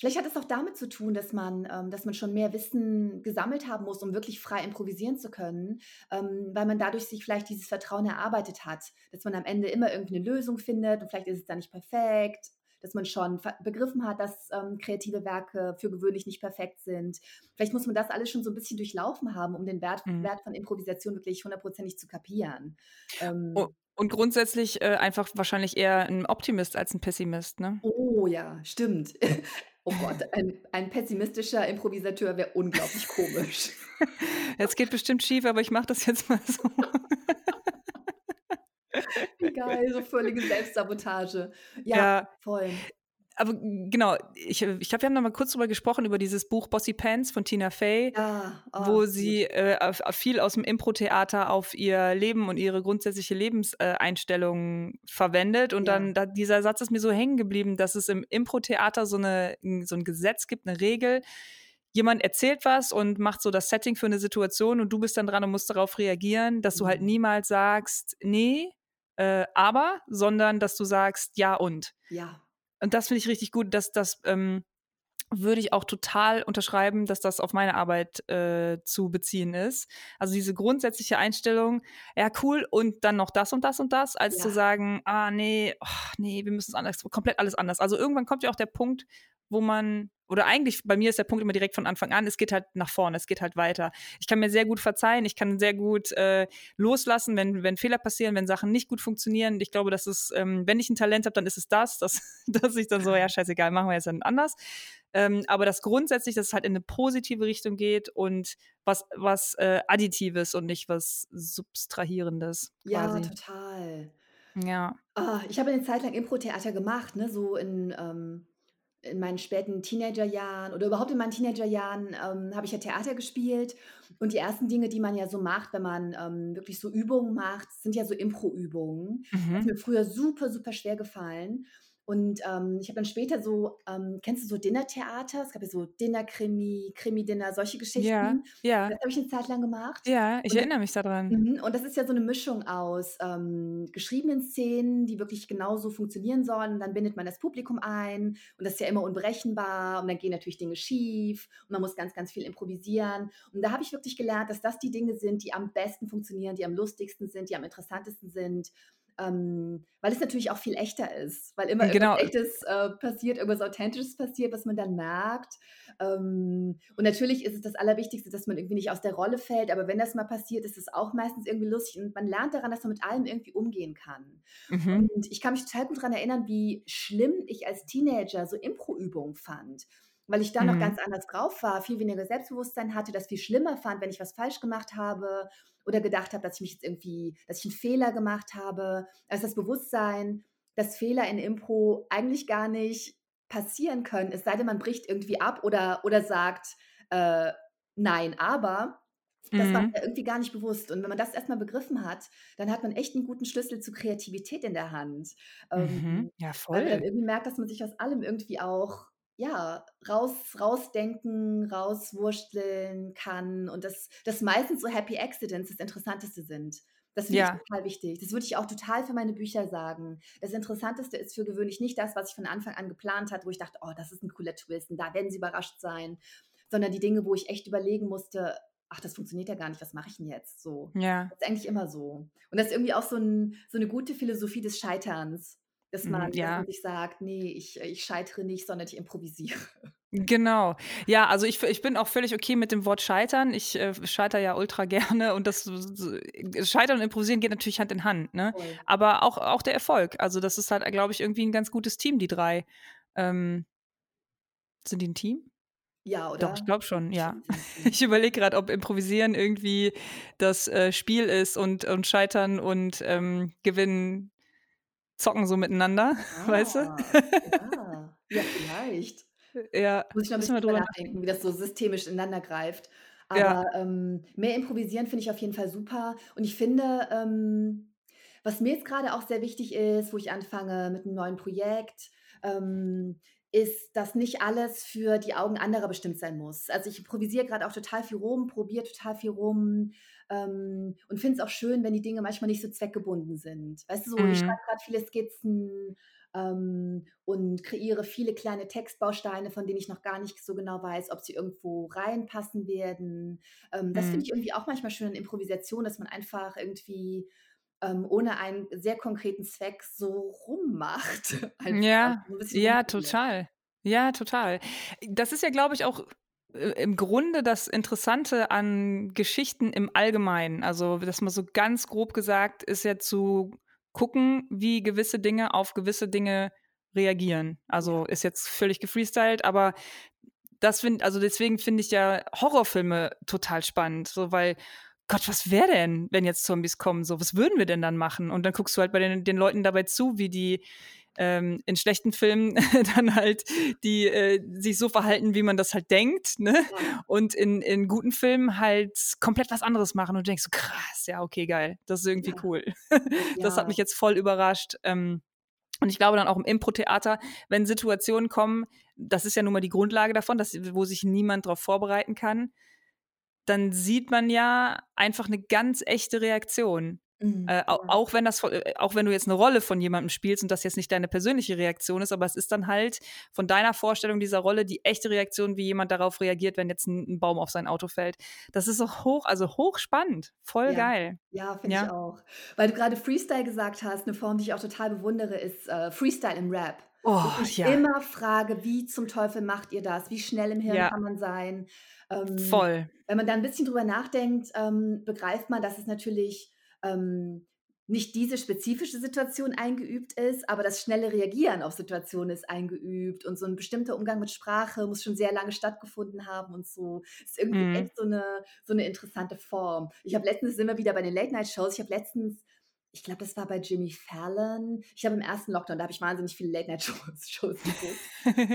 Vielleicht hat es auch damit zu tun, dass man, ähm, dass man schon mehr Wissen gesammelt haben muss, um wirklich frei improvisieren zu können, ähm, weil man dadurch sich vielleicht dieses Vertrauen erarbeitet hat, dass man am Ende immer irgendeine Lösung findet und vielleicht ist es dann nicht perfekt, dass man schon begriffen hat, dass ähm, kreative Werke für gewöhnlich nicht perfekt sind. Vielleicht muss man das alles schon so ein bisschen durchlaufen haben, um den Wert, mhm. Wert von Improvisation wirklich hundertprozentig zu kapieren. Oh. Und grundsätzlich äh, einfach wahrscheinlich eher ein Optimist als ein Pessimist, ne? Oh ja, stimmt. [LAUGHS] Oh Gott, ein, ein pessimistischer Improvisateur wäre unglaublich komisch. [LAUGHS] Es geht bestimmt schief, aber ich mache das jetzt mal so. [LAUGHS] Egal, so völlige Selbstsabotage. Ja, ja, voll aber genau, ich, ich glaube, wir haben noch mal kurz drüber gesprochen, über dieses Buch Bossy Pants von Tina Fey, ja, oh, wo sie äh, viel aus dem Impro-Theater auf ihr Leben und ihre grundsätzliche Lebenseinstellung äh, verwendet. Und ja. dann, da, dieser Satz ist mir so hängen geblieben, dass es im Impro-Theater so, eine, so ein Gesetz gibt, eine Regel. Jemand erzählt was und macht so das Setting für eine Situation und du bist dann dran und musst darauf reagieren, dass du halt mhm. niemals sagst, nee, äh, aber, sondern dass du sagst, ja und. Ja. Und das finde ich richtig gut, dass das ähm, würde ich auch total unterschreiben, dass das auf meine Arbeit äh, zu beziehen ist. Also diese grundsätzliche Einstellung, ja cool und dann noch das und das und das, als ja. zu sagen, ah nee, oh, nee, wir müssen es anders, komplett alles anders. Also irgendwann kommt ja auch der Punkt, wo man oder eigentlich bei mir ist der Punkt immer direkt von Anfang an, es geht halt nach vorne, es geht halt weiter. Ich kann mir sehr gut verzeihen, ich kann sehr gut äh, loslassen, wenn, wenn Fehler passieren, wenn Sachen nicht gut funktionieren. Ich glaube, dass es, ähm, wenn ich ein Talent habe, dann ist es das, dass, [LAUGHS] dass ich dann so, ja, scheißegal, machen wir jetzt dann anders. Ähm, aber das grundsätzlich, dass es halt in eine positive Richtung geht und was, was äh, Additives und nicht was Substrahierendes. Quasi. Ja, total. Ja. Oh, ich habe eine Zeit lang Impro-Theater gemacht, ne, so in ähm in meinen späten Teenagerjahren oder überhaupt in meinen Teenagerjahren ähm, habe ich ja Theater gespielt. Und die ersten Dinge, die man ja so macht, wenn man ähm, wirklich so Übungen macht, sind ja so Impro-Übungen. Mhm. Das ist mir früher super, super schwer gefallen. Und ähm, ich habe dann später so, ähm, kennst du so Dinnertheater? Es gab ja so Dinner-Krimi, Krimi-Dinner, solche Geschichten. Ja, ja. Das habe ich eine Zeit lang gemacht. Ja, ich und erinnere mich daran. Mhm, und das ist ja so eine Mischung aus ähm, geschriebenen Szenen, die wirklich genauso funktionieren sollen. Und dann bindet man das Publikum ein und das ist ja immer unberechenbar und dann gehen natürlich Dinge schief und man muss ganz, ganz viel improvisieren. Und da habe ich wirklich gelernt, dass das die Dinge sind, die am besten funktionieren, die am lustigsten sind, die am interessantesten sind ähm, weil es natürlich auch viel echter ist, weil immer genau. irgendwas Echtes äh, passiert, irgendwas Authentisches passiert, was man dann merkt. Ähm, und natürlich ist es das Allerwichtigste, dass man irgendwie nicht aus der Rolle fällt, aber wenn das mal passiert, ist es auch meistens irgendwie lustig und man lernt daran, dass man mit allem irgendwie umgehen kann. Mhm. Und ich kann mich total gut daran erinnern, wie schlimm ich als Teenager so Impro-Übungen fand weil ich da mhm. noch ganz anders drauf war, viel weniger Selbstbewusstsein hatte, das viel schlimmer fand, wenn ich was falsch gemacht habe oder gedacht habe, dass ich mich jetzt irgendwie, dass ich einen Fehler gemacht habe. Also das Bewusstsein, dass Fehler in Impro eigentlich gar nicht passieren können, es sei denn, man bricht irgendwie ab oder, oder sagt, äh, nein, aber das mhm. war mir irgendwie gar nicht bewusst. Und wenn man das erstmal begriffen hat, dann hat man echt einen guten Schlüssel zu Kreativität in der Hand. Ähm, mhm. Ja, voll. Weil man irgendwie merkt, dass man sich aus allem irgendwie auch ja, raus, rausdenken, rauswursteln kann und dass das meistens so Happy Accidents das Interessanteste sind. Das finde ja. ich total wichtig. Das würde ich auch total für meine Bücher sagen. Das Interessanteste ist für gewöhnlich nicht das, was ich von Anfang an geplant hatte, wo ich dachte, oh, das ist ein cooler Twist und da werden sie überrascht sein, sondern die Dinge, wo ich echt überlegen musste, ach, das funktioniert ja gar nicht, was mache ich denn jetzt? So. Ja. Das ist eigentlich immer so. Und das ist irgendwie auch so, ein, so eine gute Philosophie des Scheiterns. Dass mhm, man, ja. dass man sich sagt, nee, ich, ich scheitere nicht, sondern ich improvisiere. [LAUGHS] Genau. Ja, also ich, ich bin auch völlig okay mit dem Wort Scheitern. Ich äh, scheitere ja ultra [LAUGHS] gerne und das Scheitern und Improvisieren geht natürlich Hand in Hand, ne? Aber auch, auch der Erfolg. Also das ist halt, glaube ich, irgendwie ein ganz gutes Team, die drei. Ähm, sind die ein Team? Ja, oder? Doch, ich glaube schon, ja. [LAUGHS] Ich überlege gerade, ob Improvisieren irgendwie das äh, Spiel ist und, und Scheitern und ähm, Gewinnen zocken so miteinander, ah, [LAUGHS] weißt du? ja. ja, vielleicht. Ja, muss ich noch ein bisschen drüber nachdenken, wie das so systemisch ineinander greift. Aber ja. ähm, mehr improvisieren finde ich auf jeden Fall super. Und ich finde, ähm, was mir jetzt gerade auch sehr wichtig ist, wo ich anfange mit einem neuen Projekt, ähm, ist, dass nicht alles für die Augen anderer bestimmt sein muss. Also ich improvisiere gerade auch total viel rum, probiere total viel rum ähm, und finde es auch schön, wenn die Dinge manchmal nicht so zweckgebunden sind. Weißt du, so, mhm. ich schreibe gerade viele Skizzen ähm, und kreiere viele kleine Textbausteine, von denen ich noch gar nicht so genau weiß, ob sie irgendwo reinpassen werden. Ähm, das finde Mhm. ich irgendwie auch manchmal schön in Improvisation, dass man einfach irgendwie ähm, ohne einen sehr konkreten Zweck so rummacht. [LAUGHS] Ja, ja, total. Ja, total. Das ist ja, glaube ich, auch im Grunde das Interessante an Geschichten im Allgemeinen. Also, das mal so ganz grob gesagt, ist ja zu gucken, wie gewisse Dinge auf gewisse Dinge reagieren. Also ist jetzt völlig gefreestylt, aber das finde, also deswegen finde ich ja Horrorfilme total spannend, so weil Gott, was wäre denn, wenn jetzt Zombies kommen? So, was würden wir denn dann machen? Und dann guckst du halt bei den, den Leuten dabei zu, wie die ähm, in schlechten Filmen [LAUGHS] dann halt die äh, sich so verhalten, wie man das halt denkt, ne? Ja. Und in, in guten Filmen halt komplett was anderes machen und du denkst so, krass, ja, okay, geil, das ist irgendwie Ja. cool. [LAUGHS] Das hat mich jetzt voll überrascht. Ähm, und ich glaube dann auch im Impro-Theater, wenn Situationen kommen, das ist ja nun mal die Grundlage davon, dass, wo sich niemand darauf vorbereiten kann, dann sieht man ja einfach eine ganz echte Reaktion. Mhm. Äh, auch wenn das, äh, auch wenn du jetzt eine Rolle von jemandem spielst und das jetzt nicht deine persönliche Reaktion ist, aber es ist dann halt von deiner Vorstellung dieser Rolle die echte Reaktion, wie jemand darauf reagiert, wenn jetzt ein, ein Baum auf sein Auto fällt. Das ist auch hoch, also hochspannend, voll Ja. geil. Ja, finde ich Ja. auch. Weil du gerade Freestyle gesagt hast, eine Form, die ich auch total bewundere, ist, äh, Freestyle im Rap. Oh, ich ja, immer frage: „Wie zum Teufel macht ihr das? Wie schnell im Hirn ja, kann man sein?“ Ähm, voll. wenn man da ein bisschen drüber nachdenkt, ähm, begreift man, dass es natürlich, ähm, nicht diese spezifische Situation eingeübt ist, aber das schnelle Reagieren auf Situationen ist eingeübt und so ein bestimmter Umgang mit Sprache muss schon sehr lange stattgefunden haben und so. Ist irgendwie Mhm. echt so eine so 'ne interessante Form. Ich habe letztens wir wieder bei den Late-Night-Shows. Ich habe letztens ich glaube, das war bei Jimmy Fallon. Ich habe im ersten Lockdown, da habe ich wahnsinnig viele Late-Night-Shows [LAUGHS] Shows geguckt.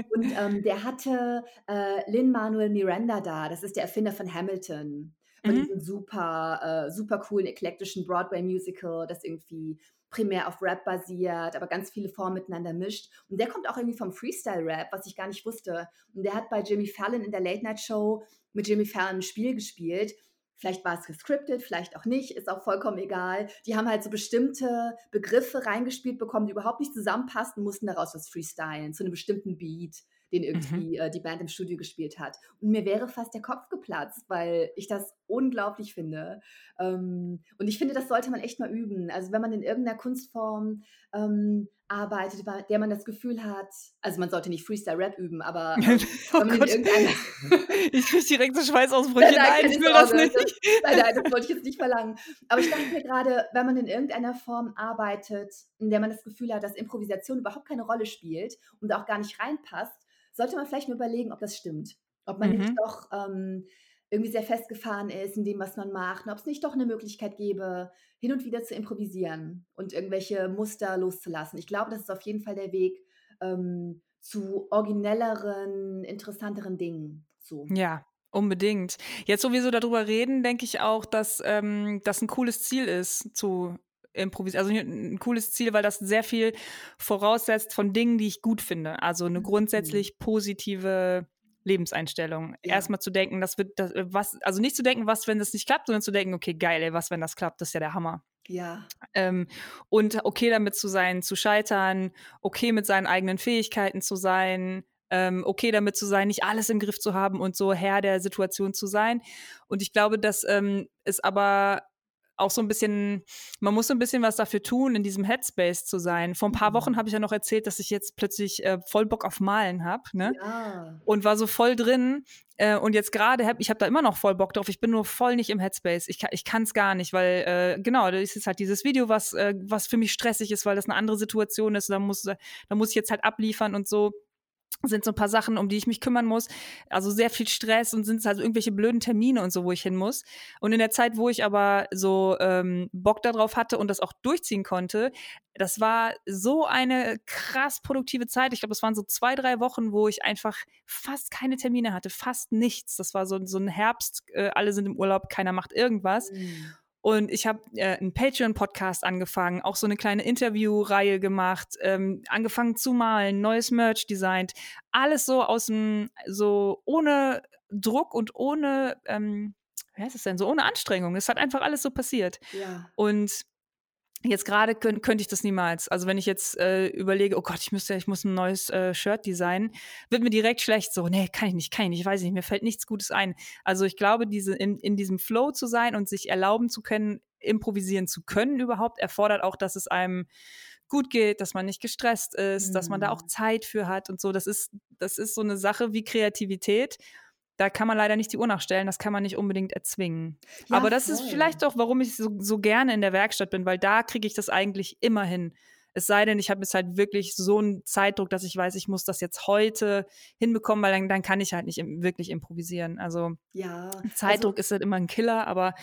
Und, ähm, der hatte, äh, Lin-Manuel Miranda da. Das ist der Erfinder von Hamilton, von Mhm. diesem super äh, super coolen, eklektischen Broadway-Musical, das irgendwie primär auf Rap basiert, aber ganz viele Formen miteinander mischt. Und der kommt auch irgendwie vom Freestyle-Rap, was ich gar nicht wusste. Und der hat bei Jimmy Fallon in der Late-Night-Show mit Jimmy Fallon 'n Spiel gespielt. Vielleicht war es gescriptet, vielleicht auch nicht, ist auch vollkommen egal. Die haben halt so bestimmte Begriffe reingespielt bekommen, die überhaupt nicht zusammenpassten, mussten daraus was freestylen zu einem bestimmten Beat, den Mhm. irgendwie, äh, die Band im Studio gespielt hat. Und mir wäre fast der Kopf geplatzt, weil ich das unglaublich finde. Ähm, und ich finde, das sollte man echt mal üben. Also, wenn man in irgendeiner Kunstform, ähm, arbeitet, bei der man das Gefühl hat also, man sollte nicht Freestyle-Rap üben, aber, [LAUGHS] ähm, Oh wenn man in Gott. irgendeiner [LAUGHS] Ich kriege direkt so [LAUGHS] Schweißausbrüche. nein, Nein, ich will das Sorge. nicht. Nein, nein, das wollte ich jetzt nicht verlangen. Aber ich dachte mir gerade, wenn man in irgendeiner Form arbeitet, in der man das Gefühl hat, dass Improvisation überhaupt keine Rolle spielt und auch gar nicht reinpasst, sollte man vielleicht mal überlegen, ob das stimmt. Ob man nicht Mhm. doch, ähm, irgendwie sehr festgefahren ist in dem, was man macht und ob es nicht doch eine Möglichkeit gäbe, hin und wieder zu improvisieren und irgendwelche Muster loszulassen. Ich glaube, das ist auf jeden Fall der Weg, ähm, zu originelleren, interessanteren Dingen, so. Ja, unbedingt. Jetzt, wo wir so darüber reden, denke ich auch, dass ähm, das ein cooles Ziel ist, zu improvisieren. Also ein ein cooles Ziel, weil das sehr viel voraussetzt von Dingen, die ich gut finde. Also eine Mhm. grundsätzlich positive Lebenseinstellung. Ja. Erstmal zu denken, das wird, das, was, also nicht zu denken, was, wenn das nicht klappt, sondern zu denken, okay, geil, ey, was, wenn das klappt, das ist ja der Hammer. Ja. Ähm, und okay damit zu sein, zu scheitern, okay mit seinen eigenen Fähigkeiten zu sein, ähm, okay damit zu sein, nicht alles im Griff zu haben und so Herr der Situation zu sein. Und ich glaube, dass ähm, es aber auch so ein bisschen, man muss so ein bisschen was dafür tun, in diesem Headspace zu sein. Vor ein paar Mhm. Wochen habe ich ja noch erzählt, dass ich jetzt plötzlich äh, voll Bock auf Malen habe, ne? Ja. und war so voll drin. Äh, und jetzt gerade, hab, ich habe da immer noch voll Bock drauf. Ich bin nur voll nicht im Headspace. Ich, ich kann es gar nicht, weil, äh, genau, da ist jetzt halt dieses Video, was, äh, was für mich stressig ist, weil das eine andere Situation ist. Da muss, da muss ich jetzt halt abliefern und so sind so ein paar Sachen, um die ich mich kümmern muss. Also sehr viel Stress und sind also irgendwelche blöden Termine und so, wo ich hin muss. Und in der Zeit, wo ich aber so ähm, Bock darauf hatte und das auch durchziehen konnte, das war so eine krass produktive Zeit. Ich glaube, das waren so zwei, drei Wochen, wo ich einfach fast keine Termine hatte, fast nichts. Das war so, so ein Herbst, äh, alle sind im Urlaub, keiner macht irgendwas. Mhm. Und ich habe äh, einen Patreon-Podcast angefangen, auch so eine kleine Interviewreihe gemacht, ähm, angefangen zu malen, neues Merch designt, alles so aus dem, so ohne Druck und ohne, ähm, wie heißt es denn, so ohne Anstrengung. Es hat einfach alles so passiert. Ja. Und Jetzt gerade könnt, könnte ich das niemals. Also wenn ich jetzt äh, überlege, oh Gott, ich müsste, ich muss ein neues äh, Shirt designen, wird mir direkt schlecht. So, nee, kann ich nicht, kann ich nicht, weiß ich nicht, mir fällt nichts Gutes ein. Also ich glaube, diese in, in diesem Flow zu sein und sich erlauben zu können, improvisieren zu können überhaupt, erfordert auch, dass es einem gut geht, dass man nicht gestresst ist, mhm. dass man da auch mhm. Zeit für hat und so. Das ist, das ist so eine Sache wie Kreativität da kann man leider nicht die Uhr nachstellen, das kann man nicht unbedingt erzwingen. Ja, Aber das voll. ist vielleicht auch, warum ich so, so gerne in der Werkstatt bin, weil da kriege ich das eigentlich immer hin. Es sei denn, ich habe jetzt halt wirklich so einen Zeitdruck, dass ich weiß, ich muss das jetzt heute hinbekommen, weil dann, dann kann ich halt nicht im, wirklich improvisieren. Also ja, Zeitdruck also, ist halt immer ein Killer, aber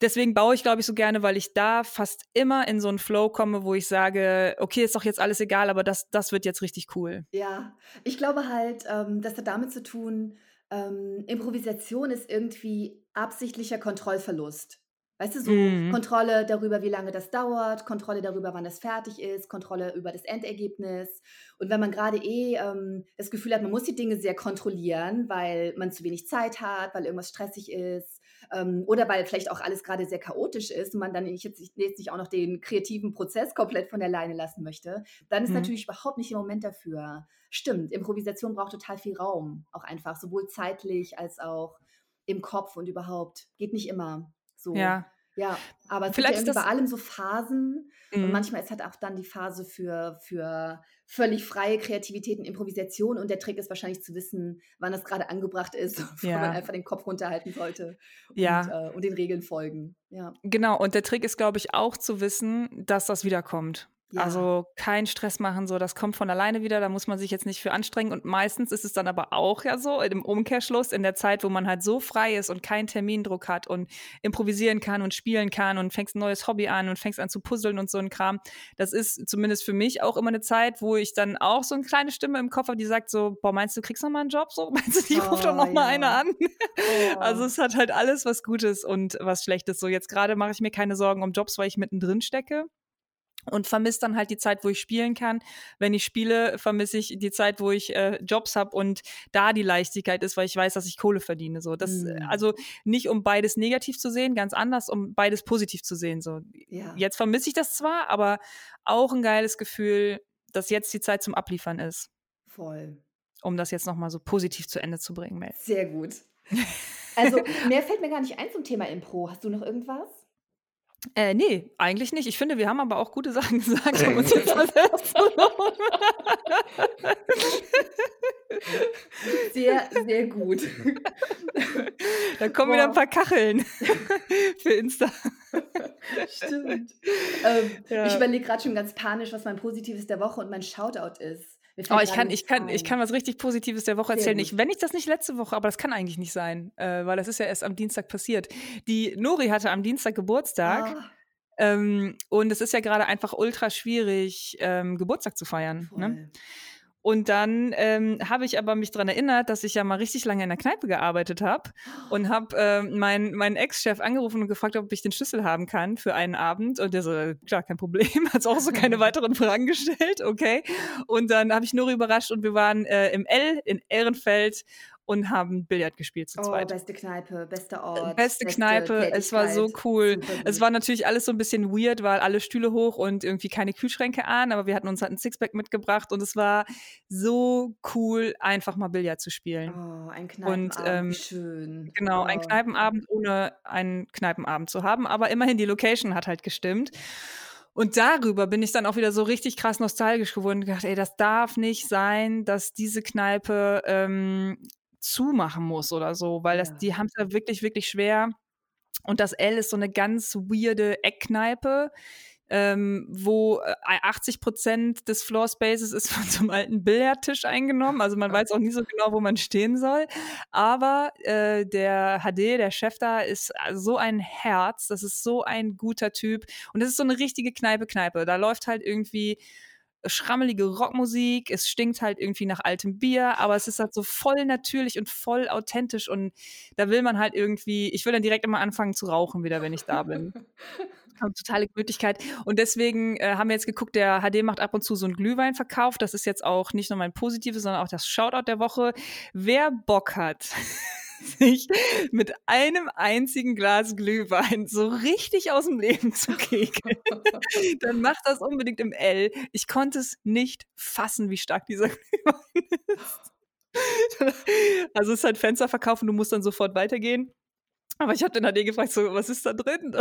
deswegen baue ich, glaube ich, so gerne, weil ich da fast immer in so einen Flow komme, wo ich sage, okay, ist doch jetzt alles egal, aber das, das wird jetzt richtig cool. Ja, ich glaube halt, ähm, das hat damit zu tun, ähm, Improvisation ist irgendwie absichtlicher Kontrollverlust. Weißt du, so mhm. Kontrolle darüber, wie lange das dauert, Kontrolle darüber, wann das fertig ist, Kontrolle über das Endergebnis. Und wenn man gerade eh ähm, das Gefühl hat, man muss die Dinge sehr kontrollieren, weil man zu wenig Zeit hat, weil irgendwas stressig ist ähm, oder weil vielleicht auch alles gerade sehr chaotisch ist und man dann nicht, jetzt, jetzt nicht auch noch den kreativen Prozess komplett von der Leine lassen möchte, dann ist mhm. natürlich überhaupt nicht der Moment dafür. Stimmt, Improvisation braucht total viel Raum, auch einfach, sowohl zeitlich als auch im Kopf und überhaupt. Geht nicht immer. So. Ja. Ja, aber es Vielleicht gibt ja bei allem so Phasen mhm. und manchmal ist halt auch dann die Phase für, für völlig freie Kreativität und Improvisation und der Trick ist wahrscheinlich zu wissen, wann das gerade angebracht ist [LAUGHS] und ja. man einfach den Kopf runterhalten sollte und, ja. äh, und den Regeln folgen. Ja. Genau, und der Trick ist, glaube ich, auch zu wissen, dass das wiederkommt. Ja. Also kein Stress machen, so das kommt von alleine wieder, da muss man sich jetzt nicht für anstrengen. Und meistens ist es dann aber auch ja so, im Umkehrschluss, in der Zeit, wo man halt so frei ist und keinen Termindruck hat und improvisieren kann und spielen kann und fängst ein neues Hobby an und fängst an zu puzzeln und so ein Kram. Das ist zumindest für mich auch immer eine Zeit, wo ich dann auch so eine kleine Stimme im Kopf habe, die sagt so, boah, meinst du, kriegst noch mal einen Job? So, [LAUGHS] meinst du, die oh, ruft doch noch ja. mal einer an? Oh. Also es hat halt alles was Gutes und was Schlechtes. So jetzt gerade mache ich mir keine Sorgen um Jobs, weil ich mittendrin stecke und vermisse dann halt die Zeit, wo ich spielen kann. Wenn ich spiele, vermisse ich die Zeit, wo ich äh, Jobs habe und da die Leichtigkeit ist, weil ich weiß, dass ich Kohle verdiene. So, das mhm. also nicht um beides negativ zu sehen, ganz anders, um beides positiv zu sehen. So, ja. jetzt vermisse ich das zwar, aber auch ein geiles Gefühl, dass jetzt die Zeit zum Abliefern ist. Voll. Um das jetzt nochmal so positiv zu Ende zu bringen, Mel. Sehr gut. [LAUGHS] Also mehr fällt mir gar nicht ein zum Thema Impro. Hast du noch irgendwas? Äh, nee, eigentlich nicht. Ich finde, wir haben aber auch gute Sachen [LAUGHS] gesagt, um uns [LAUGHS] jetzt Sehr, sehr gut. [LAUGHS] Da kommen Boah. wieder ein paar Kacheln für Insta. Stimmt. Ähm, ja. Ich überlege gerade schon ganz panisch, was mein Positives der Woche und mein Shoutout ist. Oh, ich kann, ich, kann, ich kann was richtig Positives der Woche erzählen. Ich, wenn ich das nicht letzte Woche, aber das kann eigentlich nicht sein, äh, weil das ist ja erst am Dienstag passiert. Die Nori hatte am Dienstag Geburtstag. Ah. Ähm, und es ist ja gerade einfach ultra schwierig, ähm, Geburtstag zu feiern. Ne? Und dann ähm, habe ich aber mich daran erinnert, dass ich ja mal richtig lange in der Kneipe gearbeitet habe und habe äh, meinen mein Ex-Chef angerufen und gefragt, ob ich den Schlüssel haben kann für einen Abend. Und der so, klar, kein Problem, [LAUGHS] hat auch so keine [LAUGHS] weiteren Fragen gestellt, okay. Und dann habe ich Nuri überrascht und wir waren äh, im L in Ehrenfeld und haben Billard gespielt zu oh, zweit. Oh, beste Kneipe, bester Ort. Beste, beste Kneipe, es war so cool. Es war natürlich alles so ein bisschen weird, weil alle Stühle hoch und irgendwie keine Kühlschränke an, aber wir hatten uns halt ein Sixpack mitgebracht und es war so cool, einfach mal Billard zu spielen. Oh, ein Kneipenabend, und, ähm, schön. Genau, oh. ein Kneipenabend, ohne einen Kneipenabend zu haben, aber immerhin die Location hat halt gestimmt. Und darüber bin ich dann auch wieder so richtig krass nostalgisch geworden und gedacht, ey, das darf nicht sein, dass diese Kneipe ähm, zumachen muss oder so, weil das, ja. die haben es ja wirklich, wirklich schwer. Und das L ist so eine ganz weirde Eckkneipe, ähm, wo 80 äh, Prozent des Floor Spaces ist [LAUGHS] von so einem alten Billardtisch eingenommen. Also man weiß auch nie so genau, wo man stehen soll. Aber äh, der HD, der Chef da, ist so ein Herz. Das ist so ein guter Typ. Und das ist so eine richtige Kneipe-Kneipe. Da läuft halt irgendwie schrammelige Rockmusik, es stinkt halt irgendwie nach altem Bier, aber es ist halt so voll natürlich und voll authentisch und da will man halt irgendwie, ich will dann direkt immer anfangen zu rauchen wieder, wenn ich da bin. [LAUGHS] totale Gemütlichkeit. Und deswegen äh, haben wir jetzt geguckt, der HD macht ab und zu so einen Glühweinverkauf. Das ist jetzt auch nicht nur mein positives, sondern auch das Shoutout der Woche. Wer Bock hat, [LAUGHS] sich mit einem einzigen Glas Glühwein so richtig aus dem Leben zu kegeln, [LAUGHS] dann macht das unbedingt im L. Ich konnte es nicht fassen, wie stark dieser [LAUGHS] Glühwein ist. Also es ist halt Fenster verkaufen, du musst dann sofort weitergehen. Aber ich habe den AD gefragt, so, was ist da drin?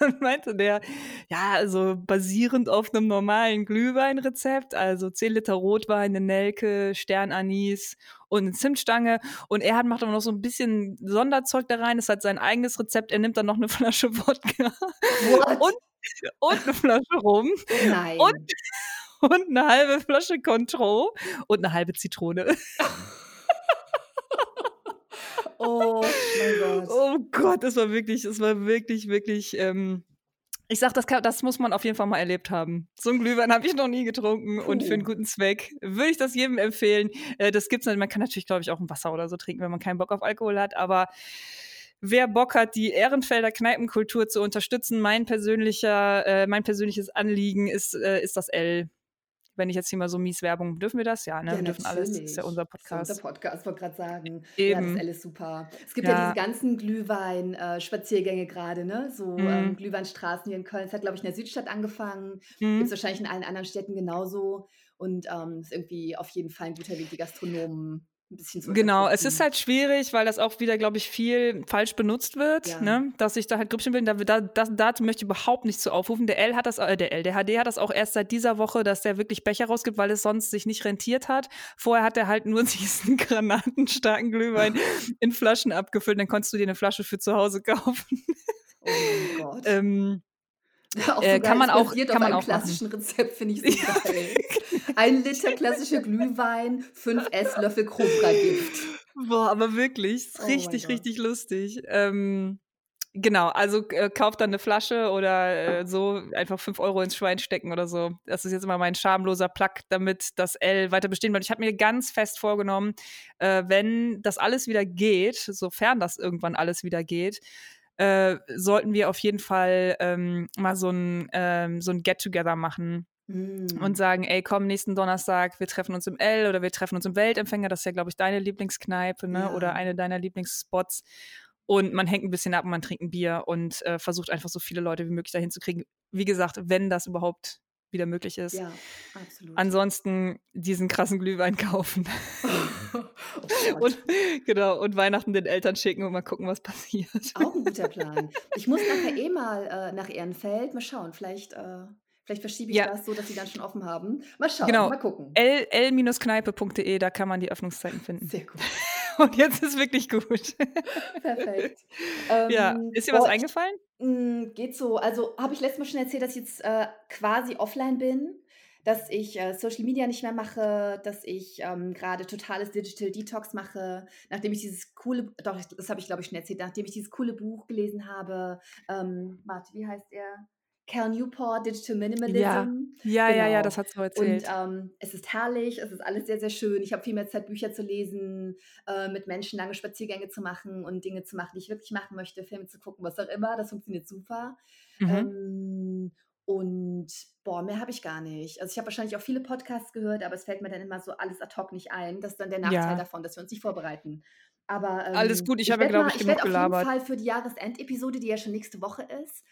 Dann [LAUGHS] meinte der, ja, also basierend auf einem normalen Glühweinrezept, also 10 Liter Rotwein, eine Nelke, Sternanis und eine Zimtstange. Und er hat, macht aber noch so ein bisschen Sonderzeug da rein. Das hat sein eigenes Rezept. Er nimmt dann noch eine [LAUGHS] Flasche Wodka und, und eine Flasche Rum. Nein. Und, [LAUGHS] und eine halbe Flasche Contro und eine halbe Zitrone. Oh mein Gott. Oh Gott, das war wirklich, es war wirklich, wirklich. Ähm, ich sag, das, kann, das muss man auf jeden Fall mal erlebt haben. So ein Glühwein habe ich noch nie getrunken Puh. und für einen guten Zweck würde ich das jedem empfehlen. Äh, das gibt's nicht. Man kann natürlich, glaube ich, auch ein Wasser oder so trinken, wenn man keinen Bock auf Alkohol hat, aber wer Bock hat, die Ehrenfelder Kneipenkultur zu unterstützen, mein persönlicher, äh, mein persönliches Anliegen ist, äh, ist das L wenn ich jetzt hier mal so mies Werbung, dürfen wir das? Ja, ne? Ja, wir dürfen alles. Das ist ja unser Podcast. Das ist unser Podcast, wollte gerade sagen. Eben. Ja, das ist alles super. Es gibt ja, ja diese ganzen Glühwein-Spaziergänge gerade, ne? So mhm. ähm, Glühweinstraßen hier in Köln. Es hat, glaube ich, in der Südstadt angefangen. Mhm. Gibt es wahrscheinlich in allen anderen Städten genauso. Und ähm, ist irgendwie auf jeden Fall ein guter Weg, die Gastronomen ein bisschen zu Genau, es ist halt schwierig, weil das auch wieder, glaube ich, viel falsch benutzt wird, ja. ne? dass ich da halt Grüppchen bin. Da, da, da, dazu möchte ich überhaupt nicht zu aufrufen. Der L hat das, äh, der L, der HD hat das auch erst seit dieser Woche, dass der wirklich Becher rausgibt, weil es sonst sich nicht rentiert hat. Vorher hat er halt nur [LAUGHS] diesen granatenstarken Glühwein [LAUGHS] in Flaschen abgefüllt. Dann konntest du dir eine Flasche für zu Hause [LAUGHS] kaufen. Oh mein Gott. ähm, auch äh, kann man auch kann man auch klassischen machen. Rezept finde ich so [LAUGHS] geil. Ein Liter klassischer Glühwein, fünf Esslöffel Cobra-Gift. Boah, aber wirklich, oh richtig, richtig lustig. Ähm, genau, also äh, kauft dann eine Flasche oder äh, so einfach fünf Euro ins Schwein stecken oder so. Das ist jetzt immer mein schamloser Plug, damit das L weiter bestehen bleibt. Ich habe mir ganz fest vorgenommen, äh, wenn das alles wieder geht, sofern das irgendwann alles wieder geht, äh, sollten wir auf jeden Fall ähm, mal so ein, ähm, so ein Get-Together machen. Mm. Und sagen, ey, komm, nächsten Donnerstag, wir treffen uns im L oder wir treffen uns im Weltempfänger, das ist ja, glaube ich, deine Lieblingskneipe, ne? Ja. Oder eine deiner Lieblingsspots. Und man hängt ein bisschen ab und man trinkt ein Bier und äh, versucht einfach so viele Leute wie möglich dahin zu kriegen. Wie gesagt, wenn das überhaupt wieder möglich ist. Ja, absolut. Ansonsten diesen krassen Glühwein [LAUGHS] kaufen. oh und, genau, und Weihnachten den Eltern schicken und mal gucken, was passiert. Auch ein guter [LAUGHS] Plan. Ich muss nachher eh mal äh, nach Ehrenfeld. Mal schauen, vielleicht. Äh Vielleicht verschiebe ich ja. das so, dass sie dann schon offen haben. Mal schauen, genau. mal gucken. l-kneipe.de, da kann man die Öffnungszeiten finden. Sehr gut. [LAUGHS] Und jetzt ist wirklich gut. Perfekt. [LAUGHS] Ähm, ja, ist dir was eingefallen? Hm, geht so. Also habe ich letztes Mal schon erzählt, dass ich jetzt äh, quasi offline bin, dass ich äh, Social Media nicht mehr mache, dass ich ähm, gerade totales Digital Detox mache, nachdem ich dieses coole, doch, das habe ich glaube ich schon erzählt, nachdem ich dieses coole Buch gelesen habe. Ähm, warte, wie heißt er? Cal Newport, Digital Minimalism. Ja, ja, genau. ja, ja, das hat so erzählt. Und ähm, es ist herrlich, es ist alles sehr, sehr schön. Ich habe viel mehr Zeit, Bücher zu lesen, äh, mit Menschen lange Spaziergänge zu machen und Dinge zu machen, die ich wirklich machen möchte, Filme zu gucken, was auch immer. Das funktioniert super. Mhm. Ähm, und boah, mehr habe ich gar nicht. Also ich habe wahrscheinlich auch viele Podcasts gehört, aber es fällt mir dann immer so alles ad hoc nicht ein. Das ist dann der Nachteil ja. davon, dass wir uns nicht vorbereiten. Aber ähm, alles gut, ich, ich habe ja, glaube ich, genug gelabert. Ich werde auf jeden Fall für die Jahresendepisode, die ja schon nächste Woche ist,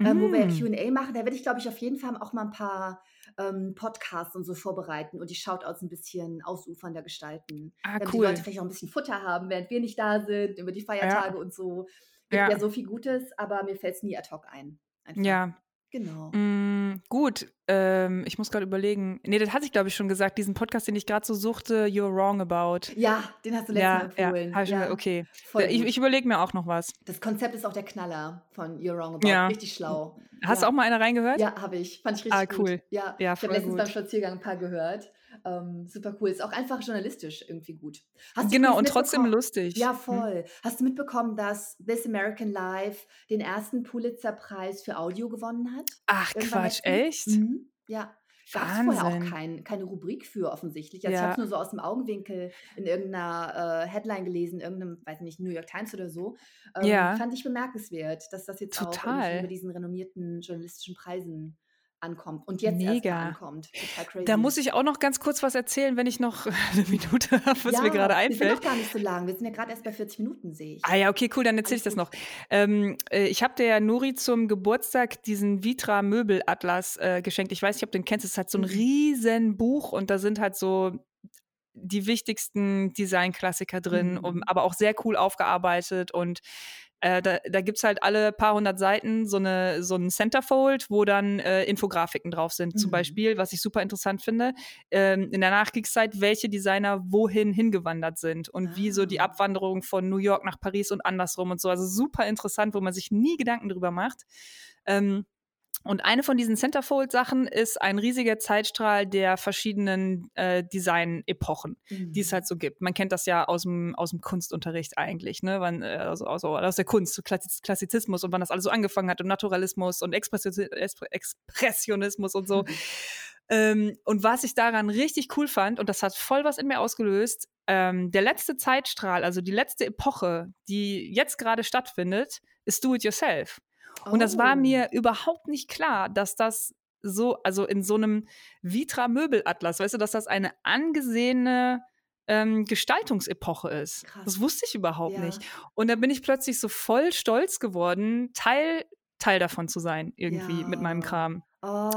ähm, wo wir mm. QA machen. Da werde ich, glaube ich, auf jeden Fall auch mal ein paar ähm, Podcasts und so vorbereiten und die Shoutouts ein bisschen ausufernder gestalten. Ah, damit cool. die Leute vielleicht auch ein bisschen Futter haben, während wir nicht da sind, über die Feiertage ja. und so. Gibt ja. ja so viel Gutes, aber mir fällt es nie ad hoc ein. Einfach. Ja, Genau. Mm, gut, ähm, ich muss gerade überlegen. Nee, das hatte ich, glaube ich, schon gesagt. Diesen Podcast, den ich gerade so suchte, You're Wrong About. Ja, den hast du letztes ja, Mal empfohlen. Ja, ja. okay. Ich, ich überlege mir auch noch was. Das Konzept ist auch der Knaller von You're Wrong About. Ja. Richtig schlau. Hast du auch mal eine reingehört? Ja, habe ich. Fand ich richtig ah, cool. gut. Ja, ja ich habe letztens gut. beim Spaziergang ein paar gehört. Ähm, super cool. Ist auch einfach journalistisch irgendwie gut. Hast genau, und trotzdem lustig. Ja, hm. voll. Hm. Hast du mitbekommen, dass This American Life den ersten Pulitzer-Preis für Audio gewonnen hat? Ach, Irgendwann Quatsch, echt? Mhm. Ja. Gab es vorher auch kein, keine Rubrik für offensichtlich. Also ja. ich habe es nur so aus dem Augenwinkel in irgendeiner äh, Headline gelesen, irgendeinem, weiß nicht, New York Times oder so. Ähm, ja. Fand ich bemerkenswert, dass das jetzt Total. auch über diesen renommierten journalistischen Preisen ankommt und jetzt erst mal ankommt. Da muss ich auch noch ganz kurz was erzählen, wenn ich noch [LAUGHS] 'ne Minute habe, was mir gerade Ja, wir sind einfällt. noch gar nicht so lang. Wir sind ja grad erst bei 40 Minuten, sehe ich. Ah ja, okay, cool, dann erzähle ich das noch. Ähm, äh, ich habe der Nuri zum Geburtstag diesen Vitra Möbelatlas äh, geschenkt. Ich weiß nicht, ob du den kennst. Es ist halt so 'n Mhm. Riesenbuch und da sind halt so die wichtigsten Designklassiker drin, um Mhm. aber auch sehr cool aufgearbeitet und, äh, da da gibt's halt alle paar hundert Seiten so 'ne so 'n Centerfold, wo dann, äh, Infografiken drauf sind. Zum Mhm. Beispiel, was ich super interessant finde, ähm, in der Nachkriegszeit, welche Designer wohin hingewandert sind und wie so die Ah. Abwanderung von New York nach Paris und andersrum und so. Also, super interessant, wo man sich nie Gedanken drüber macht. Ähm, und eine von diesen Centerfold-Sachen ist ein riesiger Zeitstrahl der verschiedenen, äh, Design-Epochen, die es Mhm. halt so gibt. Man kennt das ja aus'm aus'm Kunstunterricht eigentlich, ne? Wann, äh also also aus der Kunst, so Klassizismus und wann das alles so angefangen hat und Naturalismus und Expressionismus und so. Ähm, und was ich daran richtig cool fand, und das hat voll was in mir ausgelöst, ähm, der letzte Zeitstrahl, also die letzte Epoche, die jetzt grade stattfindet, ist Do it yourself. Und das war Oh. mir überhaupt nicht klar, dass das so also in so 'nem Vitra Möbelatlas, weißt du, dass das eine angesehene, ähm, Gestaltungsepoche ist. Krass. Das wusste ich überhaupt nicht. Ja. Und da bin ich plötzlich so voll stolz geworden, Teil Teil davon zu sein irgendwie mit meinem Ja. Kram.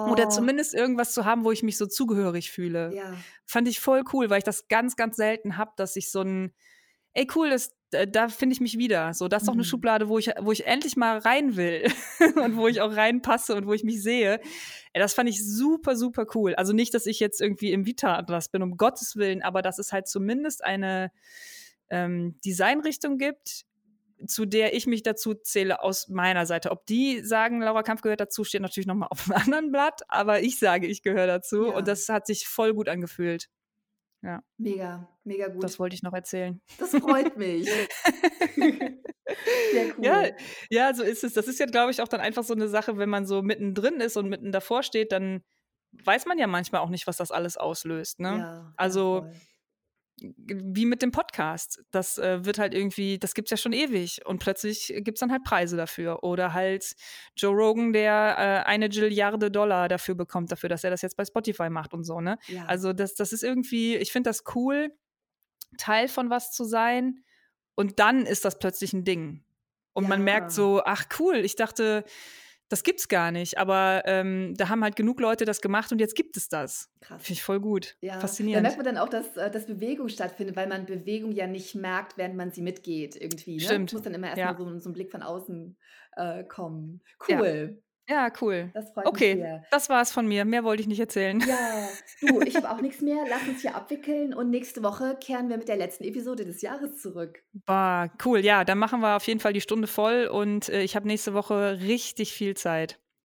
Oder Oh. zumindest irgendwas zu haben, wo ich mich so zugehörig fühle. Ja. Fand ich voll cool, weil ich das ganz, ganz selten habe, dass ich so 'n ey, cool, das da finde ich mich wieder. So, das ist doch 'ne Mhm. Schublade, wo ich wo ich endlich mal rein will [LAUGHS] und wo ich auch reinpasse und wo ich mich sehe. Das fand ich super, super cool. Also, nicht, dass ich jetzt irgendwie im Vitra-Atlas bin, um Gottes Willen, aber dass es halt zumindest eine, ähm, Designrichtung gibt, zu der ich mich dazu zähle aus meiner Seite. Ob die sagen, Laura Kampf gehört dazu, steht natürlich noch mal auf'm [LAUGHS] anderen Blatt, aber ich sage, ich gehöre dazu Ja. und das hat sich voll gut angefühlt. Ja. Mega, mega gut. Das wollte ich noch erzählen. Das freut mich. [LAUGHS] [LAUGHS] Sehr Ja, cool. ja, so ist es. Das ist ja, glaube ich, auch dann einfach so 'ne Sache, wenn man so mittendrin ist und mitten davor steht, dann weiß man ja manchmal auch nicht, was das alles auslöst, ne? Ja, ja, Also, voll. Wie mit dem Podcast. Das, äh, wird halt irgendwie das gibt's ja schon ewig und plötzlich gibt's dann halt Preise dafür. Oder halt Joe Rogan, der, äh, eine Gilliarde Dollar dafür bekommt, dafür, dass er das jetzt bei Spotify macht und so, ne? Ja. Also, das das ist irgendwie ich finde das cool, Teil von was zu sein und dann ist das plötzlich 'n Ding. Und man merkt Ja. so: „Ach cool, ich dachte, das gibt's gar nicht, aber, ähm, da haben halt genug Leute das gemacht und jetzt gibt es das.“ Krass. Finde ich voll gut. Ja, da merkt Faszinierend. man dann auch, dass äh, dass Bewegung stattfindet, weil man Bewegung ja nicht merkt, während man sie mitgeht irgendwie, ne? Stimmt. Muss dann immer erst Ja. so so 'n Blick von außen, äh, kommen. Cool. Ja, cool. Das freut mich Okay, sehr. das war's von mir. Mehr wollte ich nicht erzählen. Ja, du, [LAUGHS] ich habe auch nix mehr. Lass uns hier abwickeln und nächste Woche kehren wir mit der letzten Episode des Jahres zurück. Boah, cool. Ja, dann machen wir auf jeden Fall die Stunde voll und, äh, ich habe nächste Woche richtig viel Zeit.